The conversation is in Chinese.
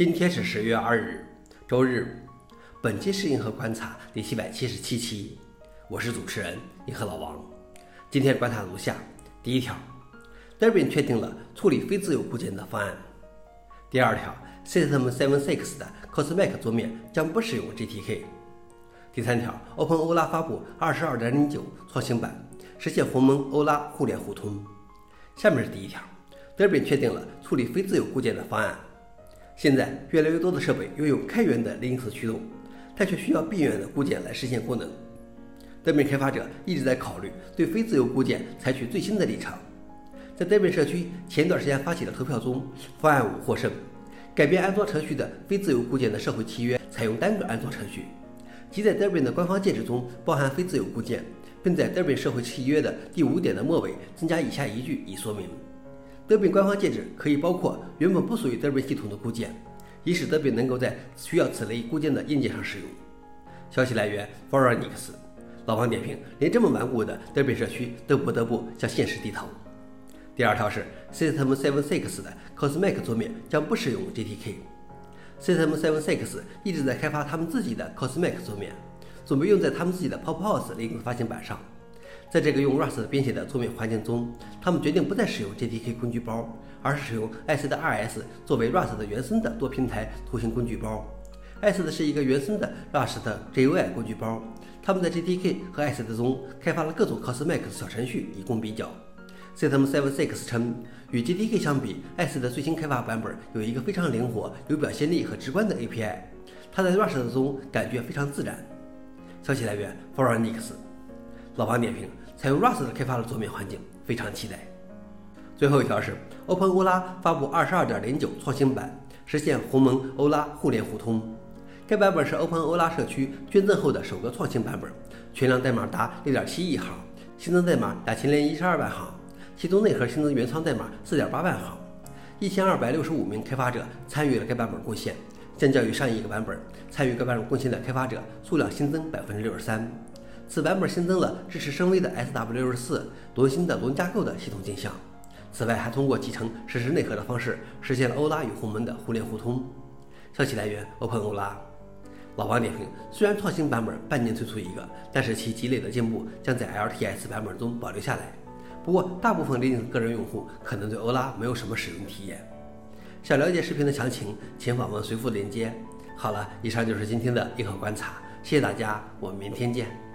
今天是十月二日，周日。本期是银河观察第七百七十七期，我是主持人银河老王。今天观察如下：第一条，Debian 确定了处理非自由固件的方案。第二条，System76 的 Cosmic 桌面将不使用 GTK。第三条，OpenOLA 发布22.09创新版，实现鸿蒙欧拉互联互通。下面是第一条，Debian 确定了处理非自由固件的方案。现在，越来越多的设备拥有开源的 Linux 驱动，但却需要闭源的固件来实现功能。Debian 开发者一直在考虑对非自由固件采取最新的立场。在 Debian 社区前段时间发起的投票中，方案五获胜，改变安装程序的非自由固件的社会契约采用单个安装程序，即在 Debian 的官方介质中包含非自由固件，并在 Debian 社会契约的第五点的末尾增加以下一句以说明。Debian 官方介质可以包括原本不属于 Debian 系统的固件，以使 Debian 能够在需要此类固件的硬件上使用。消息来源 f o r e n i x 老王点评：连这么顽固的 Debian 社区都不得不向现实低头。第二条是 System76 的 Cosmic 桌面将不使用 GTK。System76 一直在开发他们自己的 Cosmic 桌面，准备用在他们自己的 PopOS 另一个发行版上。在这个用 Rust 编写的桌面环境中，他们决定不再使用 GTK 工具包，而是使用 ICE 的 2S 作为 Rust 的原生的多平台图形工具包。ICE 是一个原生的 Rust 的 GUI 工具包。他们在 GTK 和 ICE 中开发了各种 Cosmic 小程序以供比较。System76 称，与 GTK 相比，ICE 的最新开发版本有一个非常灵活、有表现力和直观的 API。它在 Rust 中感觉非常自然。消息来源 f o r e n i x 老王点评。采用 Rust 开发的桌面环境，非常期待。最后一条是 OpenOLA 发布22.09创新版，实现鸿蒙欧拉互联互通。该版本是 OpenOLA 社区捐赠后的首个创新版本，全量代码达6.7亿行，新增代码2012万行，其中内核新增原仓代码4.8万行。1265名开发者参与了该版本贡献，相较于上一个版本，参与该版本贡献的开发者数量新增63%。此版本新增了支持升威的 SW64 罗新的龙架构的系统镜像。此外，还通过集成实时内核的方式，实现了欧拉与鸿蒙的互联互通。消息来源 open o 拉。老王点评：虽然创新版本半年推出一个，但是其积累的进步将在 LTS 版本中保留下来。不过，大部分 Linux 个人用户可能对欧拉没有什么使用体验。想了解视频的详情，请访问随附链接。好了，以上就是今天的硬核观察，谢谢大家，我们明天见。